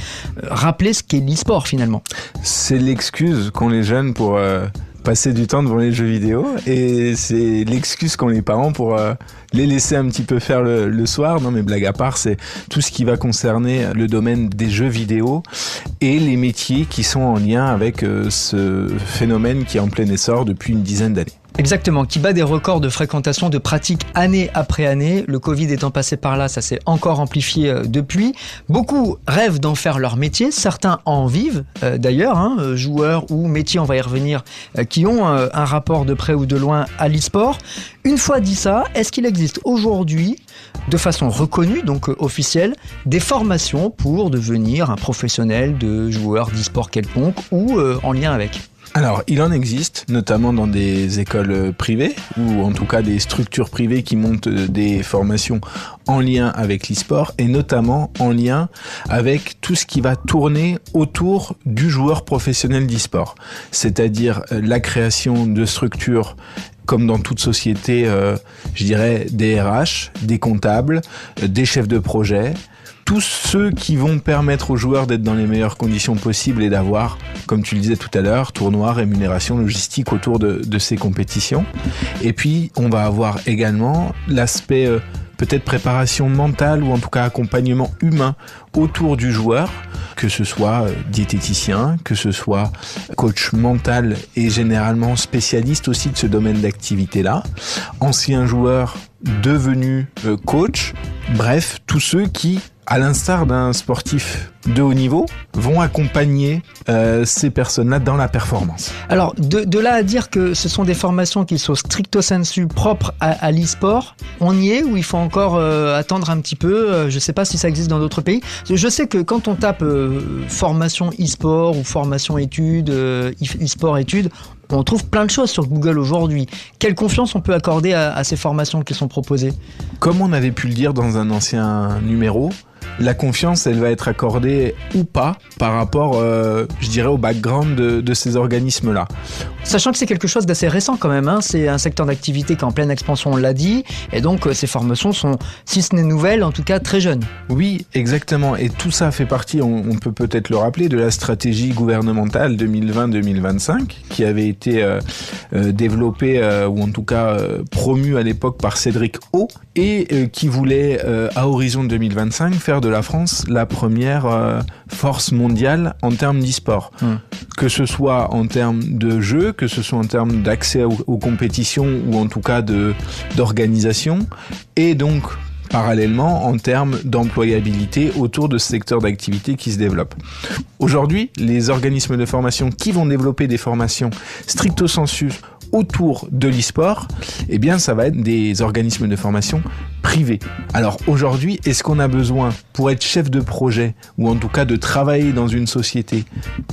euh, rappeler ce qu'est l'e-sport finalement? C'est l'excuse qu'ont les jeunes pour, euh, passer du temps devant les jeux vidéo et c'est l'excuse qu'ont les parents pour euh, les laisser un petit peu faire le, soir. Non mais blague à part, c'est tout ce qui va concerner le domaine des jeux vidéo et les métiers qui sont en lien avec ce phénomène qui est en plein essor depuis une dizaine d'années. Exactement, qui bat des records de fréquentation de pratique année après année. Le Covid étant passé par là, ça s'est encore amplifié euh, depuis. Beaucoup rêvent d'en faire leur métier, certains en vivent euh, d'ailleurs, hein, euh, joueurs ou métiers, on va y revenir, qui ont un rapport de près ou de loin à l'e-sport. Une fois dit ça, est-ce qu'il existe aujourd'hui, de façon reconnue, donc officielle, des formations pour devenir un professionnel de joueur d'e-sport quelconque ou en lien avec? Alors, il en existe, notamment dans des écoles privées, ou en tout cas des structures privées qui montent euh, des formations en lien avec l'e-sport, et notamment en lien avec tout ce qui va tourner autour du joueur professionnel d'e-sport. C'est-à-dire euh, la création de structures comme dans toute société, euh, je dirais des RH, des comptables, des chefs de projet, tous ceux qui vont permettre aux joueurs d'être dans les meilleures conditions possibles et d'avoir, comme tu le disais tout à l'heure, tournois, rémunération, logistique autour de, de ces compétitions. Et puis, on va avoir également l'aspect euh, peut-être préparation mentale ou en tout cas accompagnement humain autour du joueur, que ce soit euh, diététicien, que ce soit coach mental et généralement spécialiste aussi de ce domaine d'activité-là, ancien joueur devenu euh, coach, bref, tous ceux qui à l'instar d'un sportif de haut niveau, vont accompagner euh, ces personnes-là dans la performance. Alors, de, de, là à dire que ce sont des formations qui sont stricto sensu propres à, à l'e-sport, on y est ou il faut encore euh, attendre un petit peu euh, Je ne sais pas si ça existe dans d'autres pays. Je sais que quand on tape formation e-sport ou formation études, e-sport études, on trouve plein de choses sur Google aujourd'hui. Quelle confiance on peut accorder à, à ces formations qui sont proposées? Comme on avait pu le dire dans un ancien numéro, la confiance, elle va être accordée ou pas par rapport, euh, je dirais, au background de, de ces organismes-là. Sachant que c'est quelque chose d'assez récent quand même, hein. c'est un secteur d'activité qui est en pleine expansion, on l'a dit, et donc euh, ces formations sont, si ce n'est nouvelles, en tout cas très jeunes. Oui, exactement, et tout ça fait partie, on, on peut peut-être le rappeler, de la stratégie gouvernementale 2020-2025 qui avait été euh, développée, ou en tout cas promue à l'époque par Cédric O, et qui voulait, à horizon 2025, faire de la France la première euh, force mondiale en termes d'e-sport. Que ce soit en termes de jeux, que ce soit en termes d'accès aux, aux, compétitions ou en tout cas d'organisation, et donc parallèlement en termes d'employabilité autour de ce secteur d'activité qui se développe. Aujourd'hui, les organismes de formation qui vont développer des formations stricto sensu autour de l'e-sport, eh bien, ça va être des organismes de formation privés. Alors aujourd'hui, est-ce qu'on a besoin, pour être chef de projet, ou en tout cas de travailler dans une société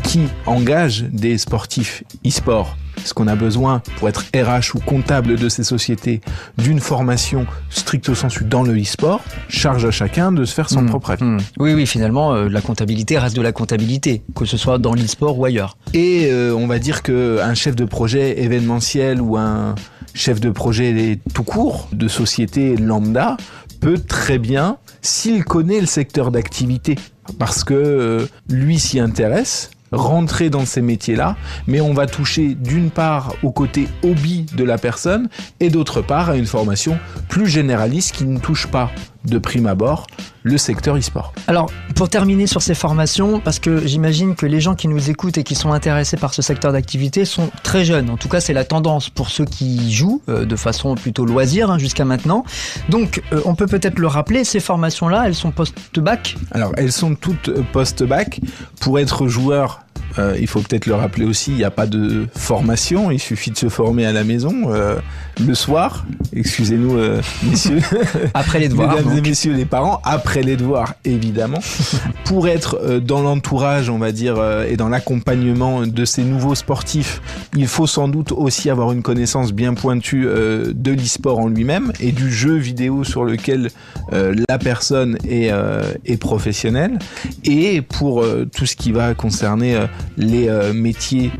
qui engage des sportifs e-sport, est-ce qu'on a besoin, pour être RH ou comptable de ces sociétés, d'une formation stricto sensu dans le e-sport Charge à chacun de se faire son Mmh, propre avis? mmh. Oui, oui, finalement, euh, la comptabilité reste de la comptabilité, que ce soit dans l'e-sport ou ailleurs. Et euh, on va dire qu'un chef de projet événementiel ou un chef de projet tout court de société lambda peut très bien, s'il connaît le secteur d'activité, parce que euh, lui s'y intéresse, rentrer dans ces métiers-là, mais on va toucher d'une part au côté hobby de la personne et d'autre part à une formation plus généraliste qui ne touche pas de prime abord le secteur e-sport. Alors, pour terminer sur ces formations, parce que j'imagine que les gens qui nous écoutent et qui sont intéressés par ce secteur d'activité sont très jeunes. En tout cas, c'est la tendance pour ceux qui jouent euh, de façon plutôt loisir hein, jusqu'à maintenant. Donc, euh, on peut peut-être le rappeler, ces formations-là, elles sont post-bac? Alors, elles sont toutes post-bac. Pour être joueur, euh, il faut peut-être le rappeler aussi, il n'y a pas de formation, il suffit de se former à la maison euh, le soir. Excusez-nous, euh, messieurs. Après les devoirs. Mesdames donc. et messieurs les parents, après les devoirs, évidemment. Pour être euh, dans l'entourage, on va dire, euh, et dans l'accompagnement de ces nouveaux sportifs, il faut sans doute aussi avoir une connaissance bien pointue euh, de l'e-sport en lui-même et du jeu vidéo sur lequel euh, la personne est, euh, est professionnelle. Et pour tout ce qui va concerner euh, les euh, métiers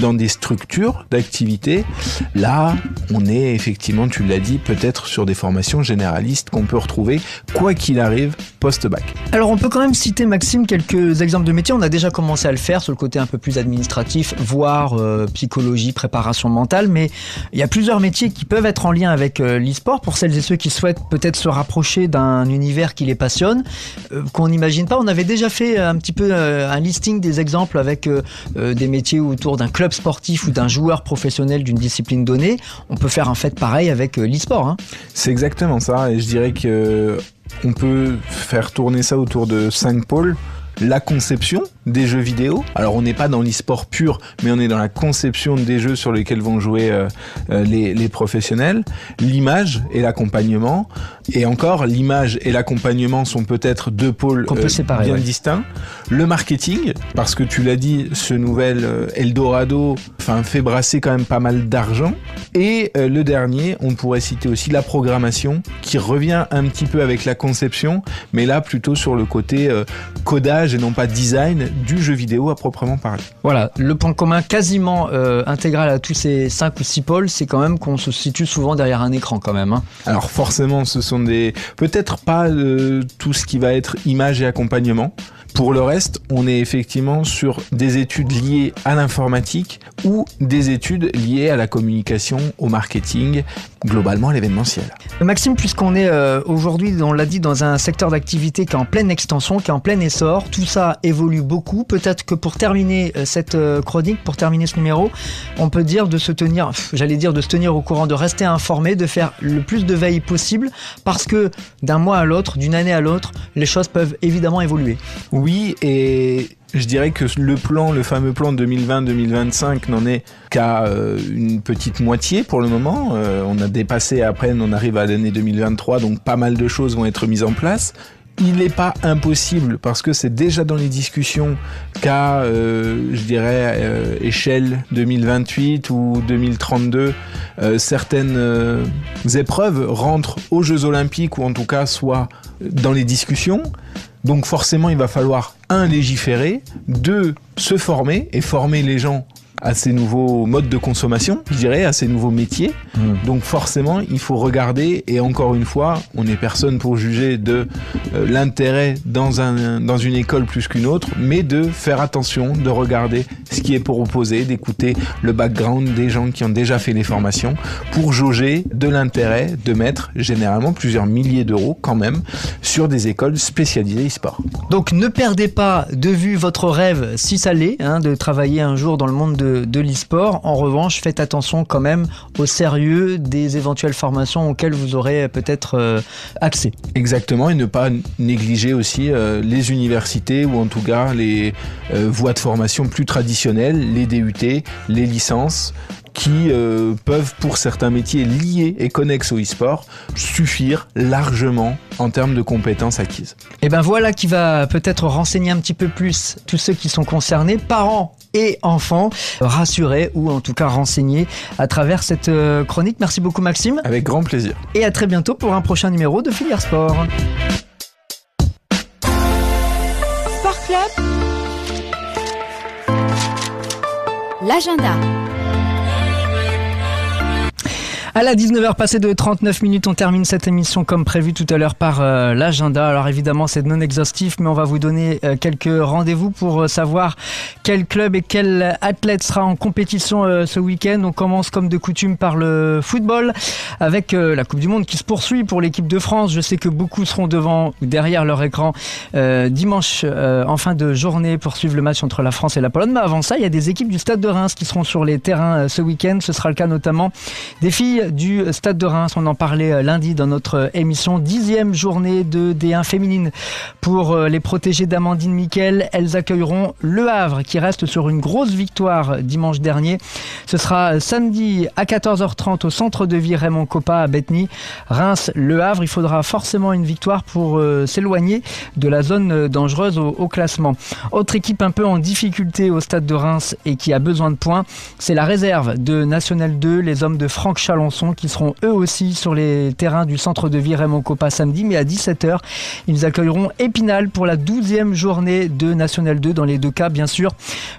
dans des structures d'activité. Là, on est effectivement, tu l'as dit, peut-être sur des formations généralistes qu'on peut retrouver, quoi qu'il arrive, post-bac. Alors on peut quand même citer Maxime quelques exemples de métiers. On a déjà commencé à le faire sur le côté un peu plus administratif, voire euh, psychologie, préparation mentale, mais il y a plusieurs métiers qui peuvent être en lien avec euh, l'e-sport pour celles et ceux qui souhaitent peut-être se rapprocher d'un univers qui les passionne, euh, qu'on n'imagine pas. On avait déjà fait un petit peu un listing des exemples avec euh, euh, des métiers autour d'un club sportif ou d'un joueur professionnel d'une discipline donnée. On peut faire un fait pareil avec euh, l'e-sport. hein. C'est exactement ça, et je dirais que on peut faire tourner ça autour de cinq pôles. La conception des jeux vidéo. Alors on n'est pas dans l'e-sport pur, mais on est dans la conception des jeux sur lesquels vont jouer euh, euh, les, les professionnels. L'image et l'accompagnement. Et encore, l'image et l'accompagnement sont peut-être deux pôles peut séparer, bien ouais. distincts. Le marketing, parce que tu l'as dit, ce nouvel euh, Eldorado fait brasser quand même pas mal d'argent. Et euh, le dernier, on pourrait citer aussi la programmation, qui revient un petit peu avec la conception, mais là plutôt sur le côté euh, et non pas design du jeu vidéo à proprement parler. Voilà, le point commun quasiment euh, intégral à tous ces 5 ou 6 pôles, c'est quand même qu'on se situe souvent derrière un écran quand même. hein. Alors forcément, ce sont des peut-être pas euh, tout ce qui va être image et accompagnement. Pour le reste, on est effectivement sur des études liées à l'informatique ou des études liées à la communication, au marketing, globalement l'événementiel. Maxime, puisqu'on est euh, aujourd'hui, on l'a dit, dans un secteur d'activité qui est en pleine extension, qui est en plein essor, tout ça évolue beaucoup. Peut-être que pour terminer euh, cette euh, chronique, pour terminer ce numéro, on peut dire de se tenir, j'allais dire de se tenir au courant, de rester informé, de faire le plus de veille possible, parce que d'un mois à l'autre, d'une année à l'autre, les choses peuvent évidemment évoluer. Oui, et je dirais que le plan, le fameux plan 2020-2025 n'en est qu'à euh, une petite moitié pour le moment. Euh, on a dépassé à peine, on arrive à l'année 2023, donc pas mal de choses vont être mises en place. Il n'est pas impossible, parce que c'est déjà dans les discussions qu'à, euh, je dirais, échelle 2028 ou 2032, euh, certaines épreuves rentrent aux Jeux Olympiques ou en tout cas soient dans les discussions. Donc forcément, il va falloir, un, légiférer, deux, se former et former les gens à ces nouveaux modes de consommation, je dirais, à ces nouveaux métiers. Donc forcément, il faut regarder, et encore une fois, on n'est personne pour juger de euh, l'intérêt dans, un, dans une école plus qu'une autre, mais de faire attention, de regarder ce qui est proposé, d'écouter le background des gens qui ont déjà fait les formations, pour jauger de l'intérêt de mettre généralement plusieurs milliers d'euros quand même sur des écoles spécialisées e-sport. Donc ne perdez pas de vue votre rêve, si ça l'est, hein, de travailler un jour dans le monde de, de l'e-sport. En revanche, faites attention quand même au sérieux des éventuelles formations auxquelles vous aurez peut-être euh, accès. Exactement, et ne pas négliger aussi euh, les universités ou en tout cas les euh, voies de formation plus traditionnelles, les DUT, les licences qui euh, peuvent pour certains métiers liés et connexes au e-sport suffire largement en termes de compétences acquises. Et ben voilà qui va peut-être renseigner un petit peu plus tous ceux qui sont concernés, parents et enfants, rassurés ou en tout cas renseignés à travers cette euh, chronique. Merci beaucoup Maxime Avec grand plaisir. et à très bientôt pour un prochain numéro de Filière Sport. Sport Club. L'agenda. À la 19h passée de 39 minutes, on termine cette émission comme prévu tout à l'heure par euh, l'agenda. Alors évidemment, c'est non exhaustif, mais on va vous donner euh, quelques rendez-vous pour euh, savoir quel club et quel athlète sera en compétition ce week-end. On commence comme de coutume par le football avec la Coupe du Monde qui se poursuit pour l'équipe de France. Je sais que beaucoup seront devant ou derrière leur écran dimanche en fin de journée pour suivre le match entre la France et la Pologne. Mais avant ça, il y a des équipes du Stade de Reims qui seront sur les terrains ce week-end. Ce sera le cas notamment des filles du Stade de Reims. On en parlait euh, lundi dans notre euh, émission. Dixième journée de D1 féminine pour euh, les protégés d'Amandine Miquel. Elles accueilleront Le Havre qui reste sur une grosse victoire dimanche dernier. Ce sera samedi à 14h30 au centre de vie Raymond Coppa à Bethny. Reims, Le Havre. Il faudra forcément une victoire pour s'éloigner de la zone dangereuse au, au classement. Autre équipe un peu en difficulté au stade de Reims et qui a besoin de points, c'est la réserve de National 2, les hommes de Franck Chalon Qui seront eux aussi sur les terrains du centre de vie Raymond Coppa samedi. Mais à 17h, ils accueilleront Épinal pour la 12e journée de National 2. Dans les deux cas, bien sûr,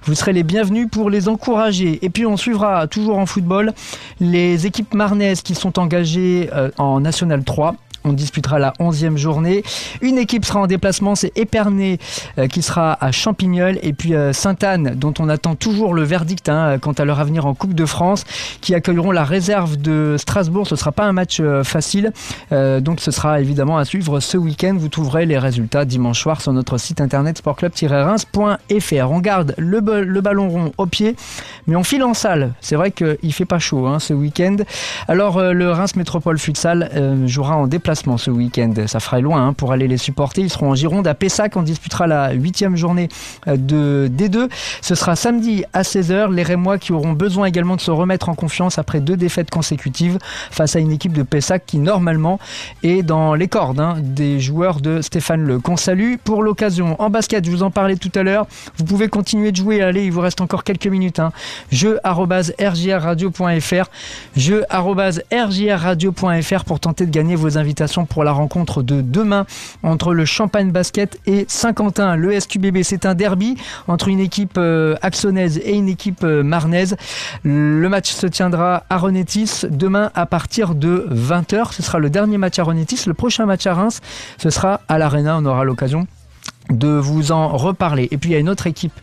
vous serez les bienvenus pour les encourager. Et puis on suivra toujours en football les équipes marnaises qui sont engagées euh, en National 3. On disputera la 11e journée. Une équipe sera en déplacement, c'est Épernay euh, qui sera à Champignol et puis euh, Sainte-Anne dont on attend toujours le verdict hein, quant à leur avenir en Coupe de France qui accueilleront la réserve de Strasbourg. Ce ne sera pas un match euh, facile, donc ce sera évidemment à suivre ce week-end. Vous trouverez les résultats dimanche soir sur notre site internet sportclub-reims.fr. On garde le, ba- le ballon rond au pied, mais on file en salle. C'est vrai qu'il fait pas chaud hein, ce week-end. Alors le Reims Métropole Futsal jouera en déplacement ce week-end. Ça ferait loin hein, pour aller les supporter. Ils seront en Gironde à Pessac. On disputera la huitième journée euh, de D2. Ce sera samedi à 16h. Les Rémois qui auront besoin également de se remettre en confiance après deux défaites consécutives face à une équipe de Pessac qui normalement est dans les cordes hein, des joueurs de Stéphane Le. Qu'on salue pour l'occasion. En basket, je vous en parlais tout à l'heure. Vous pouvez continuer de jouer. Allez, il vous reste encore quelques minutes. Hein. Jeu rjrradio.fr jeu rjrradio.fr pour tenter de gagner vos invitations pour la rencontre de demain entre le Champagne Basket et Saint-Quentin. Le SQBB, c'est un derby entre une équipe euh, axonaise et une équipe euh, marnaise. Le match se tiendra à Renétis demain à partir de 20h. Ce sera le dernier match à Renétis. Le prochain match à Reims, ce sera à l'Arena. On aura l'occasion de vous en reparler. Et puis il y a une autre équipe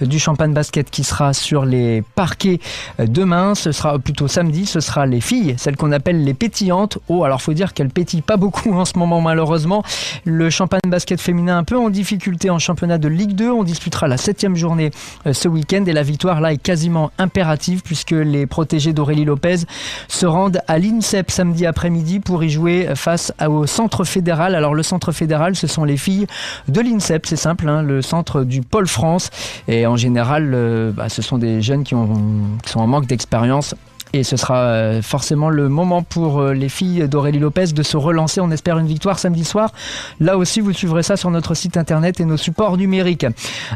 du Champagne Basket qui sera sur les parquets demain, ce sera plutôt samedi, ce sera les filles, celles qu'on appelle les pétillantes. Oh, alors faut dire qu'elles pétillent pas beaucoup en ce moment malheureusement. Le Champagne Basket féminin un peu en difficulté en championnat de Ligue 2, on disputera la septième journée euh, ce week-end et la victoire là est quasiment impérative puisque les protégés d'Aurélie Lopez se rendent à l'INSEP samedi après-midi pour y jouer face au centre fédéral. Alors le centre fédéral, ce sont les filles de l'INSEP, c'est simple, hein, le centre du pôle France. Et en général, euh, bah, ce sont des jeunes qui, ont, qui sont en manque d'expérience. Et ce sera euh, forcément le moment pour euh, les filles d'Aurélie Lopez de se relancer. On espère une victoire samedi soir. Là aussi, vous suivrez ça sur notre site internet et nos supports numériques.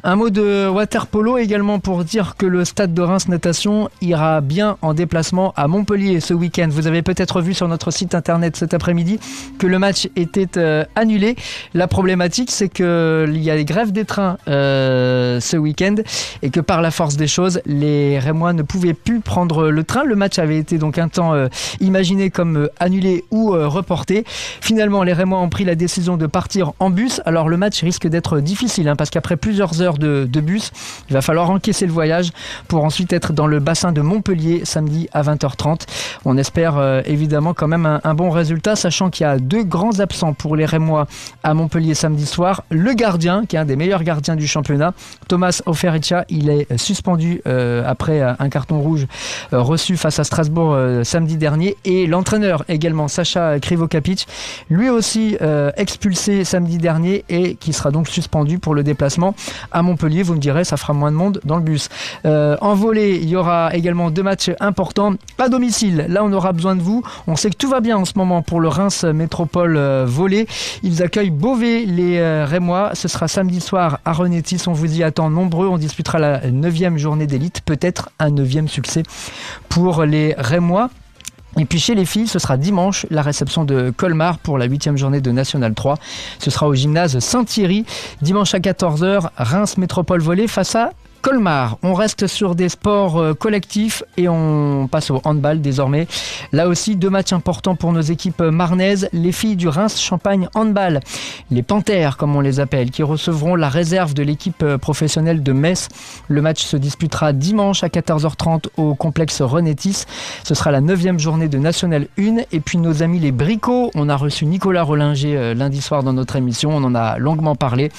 Un mot de water polo également pour dire que le stade de Reims Natation ira bien en déplacement à Montpellier ce week-end. Vous avez peut-être vu sur notre site internet cet après-midi que le match était euh, annulé. La problématique, c'est qu'il y a les grèves des trains ce week-end et que par la force des choses, les Rémois ne pouvaient plus prendre le train. Avait été donc un temps euh, imaginé comme euh, annulé ou euh, reporté. Finalement, les Rémois ont pris la décision de partir en bus. Alors le match risque d'être difficile hein, parce qu'après plusieurs heures de, bus, il va falloir encaisser le voyage pour ensuite être dans le bassin de Montpellier samedi à 20h30. On espère évidemment quand même un, bon résultat, sachant qu'il y a deux grands absents pour les Rémois à Montpellier samedi soir. Le gardien, qui est un des meilleurs gardiens du championnat, Thomas Oferica, il est suspendu après un carton rouge reçu face à Strasbourg euh, samedi dernier. Et l'entraîneur également, Sacha Krivokapic, lui aussi euh, expulsé samedi dernier et qui sera donc suspendu pour le déplacement à Montpellier. Vous me direz, ça fera moins de monde dans le bus. Euh, en volée, il y aura également deux matchs importants à domicile. Là, on aura besoin de vous. On sait que tout va bien en ce moment pour le Reims Métropole volée. Ils accueillent Beauvais, les Rémois. Ce sera samedi soir à Renétis. On vous y attend nombreux. On disputera la neuvième journée d'élite. Peut-être un neuvième succès pour les Rémois. Et puis chez les filles, ce sera dimanche la réception de Colmar pour la huitième journée de National 3. Ce sera au gymnase Saint-Thierry, dimanche à 14h, Reims Métropole Volée face à Colmar. On reste sur des sports euh, collectifs et on passe au handball désormais. Là aussi, deux matchs importants pour nos équipes marnaises. Les filles du Reims Champagne Handball, les Panthères comme on les appelle, qui recevront la réserve de l'équipe euh, professionnelle de Metz. Le match se disputera dimanche à 14h30 au complexe Renétis. Ce sera la neuvième journée de National 1. Et puis nos amis les Bricots, on a reçu Nicolas Rollinger euh, lundi soir dans notre émission. On en a longuement parlé.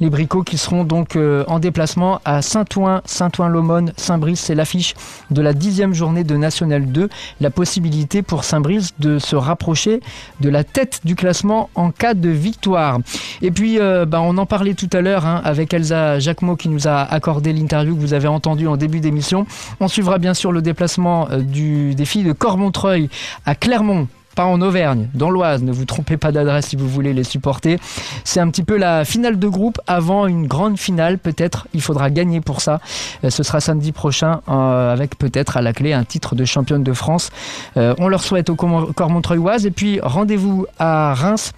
Les Bricots qui seront donc euh, en déplacement à Saint-Ouen, Saint-Ouen-l'Aumône, Saint-Brice. C'est l'affiche de la dixième journée de National 2. La possibilité pour Saint-Brice de se rapprocher de la tête du classement en cas de victoire. Et puis, euh, bah, on en parlait tout à l'heure hein, avec Elsa Jacquemot qui nous a accordé l'interview que vous avez entendue en début d'émission. On suivra bien sûr le déplacement euh, du, filles de Cormontreuil à Clermont pas en Auvergne, dans l'Oise. Ne vous trompez pas d'adresse si vous voulez les supporter. C'est un petit peu la finale de groupe avant une grande finale. Peut-être il faudra gagner pour ça. Euh, ce sera samedi prochain euh, avec peut-être à la clé un titre de championne de France. Euh, on leur souhaite au Cormontreuil-Oise et puis rendez-vous à Reims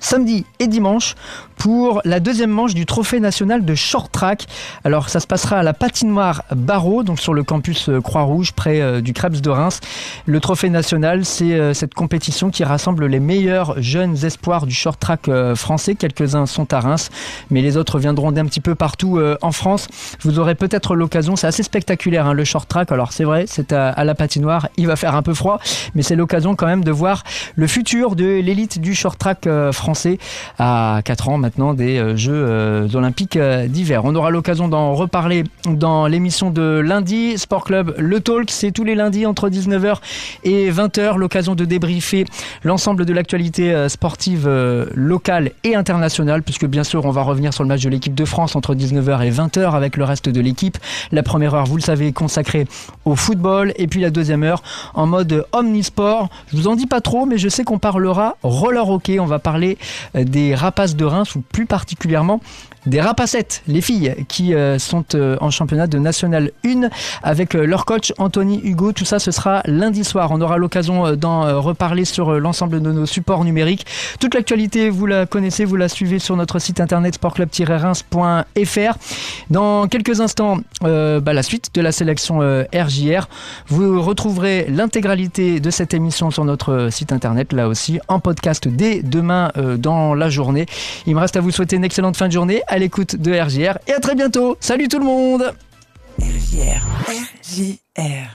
samedi et dimanche pour la deuxième manche du trophée national de short track. Alors ça se passera à la patinoire Barreau, donc sur le campus euh, Croix-Rouge près euh, du Krebs de Reims. Le trophée national, c'est euh, cette compétition qui rassemble les meilleurs jeunes espoirs du short track français. Quelques-uns sont à Reims, mais les autres viendront d'un petit peu partout en France. Vous aurez peut-être l'occasion, c'est assez spectaculaire hein, le short track. Alors c'est vrai, c'est à, la patinoire, il va faire un peu froid, mais c'est l'occasion quand même de voir le futur de l'élite du short track français à 4 ans maintenant des euh, Jeux euh, olympiques euh, d'hiver. On aura l'occasion d'en reparler dans l'émission de lundi. Sport Club Le Talk, c'est tous les lundis entre 19h et 20h. L'occasion de débriefer l'ensemble de l'actualité sportive locale et internationale, puisque bien sûr on va revenir sur le match de l'équipe de France entre 19h et 20h avec le reste de l'équipe. La première heure, vous le savez, consacrée au football, et puis la deuxième heure en mode omnisport. Je vous en dis pas trop, mais je sais qu'on parlera roller hockey. On va parler des rapaces de Reims plus particulièrement des rapacettes, les filles qui euh, sont euh, en championnat de National 1 avec euh, leur coach Anthony Hugo. Tout ça, ce sera lundi soir. On aura l'occasion d'en reparler sur l'ensemble de nos supports numériques. Toute l'actualité, vous la connaissez, vous la suivez sur notre site internet sportclub-reims.fr. Dans quelques instants, bah, la suite de la sélection RJR. Vous retrouverez l'intégralité de cette émission sur notre site internet, là aussi, en podcast dès demain dans la journée. Il me reste à vous souhaiter une excellente fin de journée à l'écoute de RJR et à très bientôt. Salut tout le monde RJR. RJR.